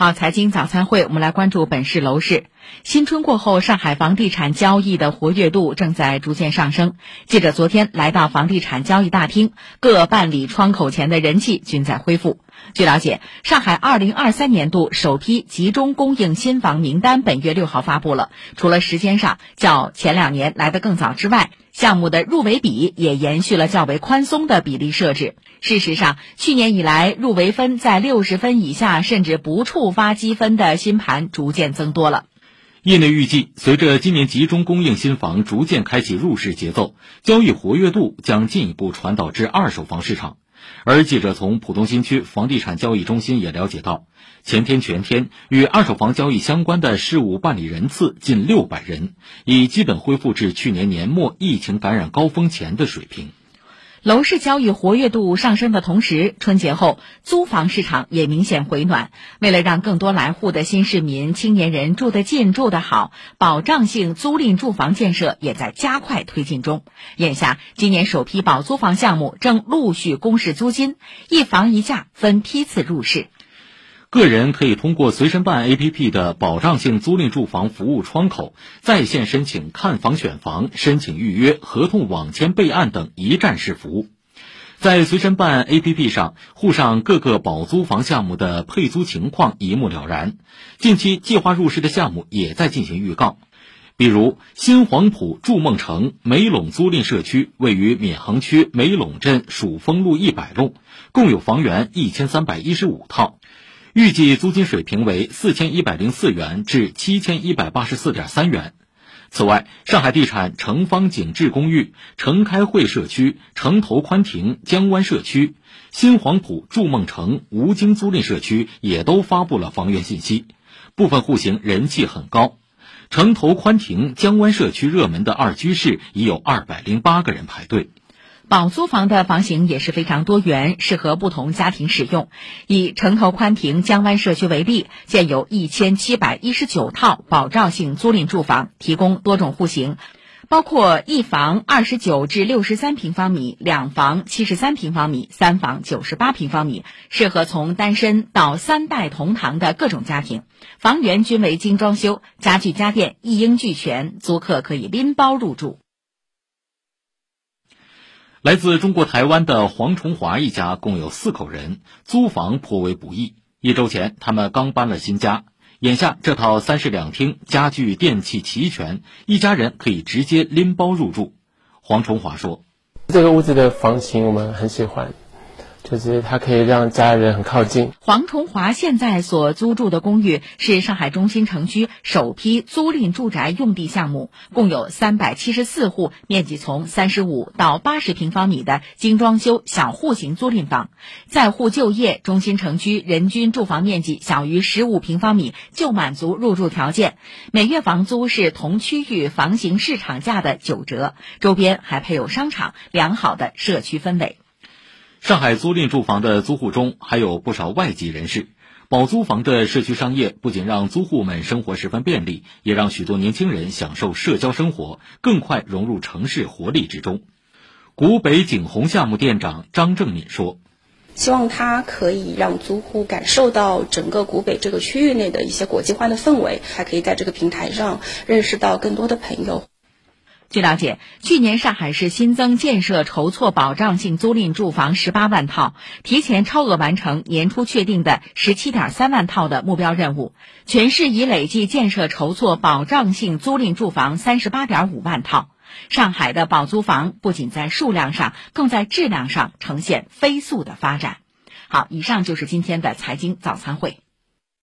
好，财经早餐会，我们来关注本市楼市。新春过后，上海房地产交易的活跃度正在逐渐上升。记者昨天来到房地产交易大厅，各办理窗口前的人气均在恢复。据了解，上海二零二三年度首批集中供应新房名单本月六号发布了。除了时间上较前两年来得更早之外，项目的入围比也延续了较为宽松的比例设置。事实上，去年以来，入围分在六十分以下甚至不触发积分的新盘逐渐增多了。业内预计，随着今年集中供应新房逐渐开启入市节奏，交易活跃度将进一步传导至二手房市场。而记者从浦东新区房地产交易中心也了解到，前天全天与二手房交易相关的事务办理人次近六百人，已基本恢复至去年年末疫情感染高峰前的水平。楼市交易活跃度上升的同时，春节后租房市场也明显回暖。为了让更多来沪的新市民、青年人住得近、住得好，保障性租赁住房建设也在加快推进中。眼下，今年首批保租房项目正陆续公示租金，一房一价分批次入市。个人可以通过随身办 APP 的保障性租赁住房服务窗口，在线申请看房、选房、申请预约、合同网签备案等一站式服务。在随身办 APP 上，沪上各个保租房项目的配租情况一目了然。近期计划入市的项目也在进行预告，比如新黄埔筑梦城梅陇租赁社区，位于闵行区梅陇镇蜀峰路一百弄，共有房源一千三百一十五套。预计租金水平为四千一百零四元至七千一百八十四点三元。此外，上海地产城方景致公寓、城开汇社区、城投宽庭江湾社区、新黄埔筑梦城吴京租赁社区也都发布了房源信息，部分户型人气很高。城投宽庭江湾社区热门的二居室已有二百零八个人排队。保租房的房型也是非常多元，适合不同家庭使用。以城投宽庭江湾社区为例，建有一千七百一十九套保障性租赁住房，提供多种户型，包括一房二十九至六十三平方米、两房七十三平方米、三房九十八平方米，适合从单身到三代同堂的各种家庭。房源均为精装修，家具家电一应俱全，租客可以拎包入住。来自中国台湾的黄崇华一家共有四口人，租房颇为不易。一周前，他们刚搬了新家，眼下这套三室两厅，家具电器齐全，一家人可以直接拎包入住。黄崇华说：“这个屋子的房型我们很喜欢。”就是它可以让家人很靠近。黄崇华现在所租住的公寓是上海中心城区首批租赁住宅用地项目，共有三百七十四户，面积从三十五到八十平方米的精装修小户型租赁房，在沪就业，中心城区人均住房面积小于十五平方米就满足入住条件，每月房租是同区域房型市场价的九折，周边还配有商场，良好的社区氛围。上海租赁住房的租户中还有不少外籍人士，保租房的社区商业不仅让租户们生活十分便利，也让许多年轻人享受社交生活，更快融入城市活力之中。古北景洪项目店长张正敏说：“希望它可以让租户感受到整个古北这个区域内的一些国际化的氛围，还可以在这个平台上认识到更多的朋友。”据了解，去年上海市新增建设筹措保障性租赁住房十八万套，提前超额完成年初确定的十七点三万套的目标任务。全市已累计建设筹措保障性租赁住房三十八点五万套。上海的保租房不仅在数量上，更在质量上呈现飞速的发展。好，以上就是今天的财经早餐会。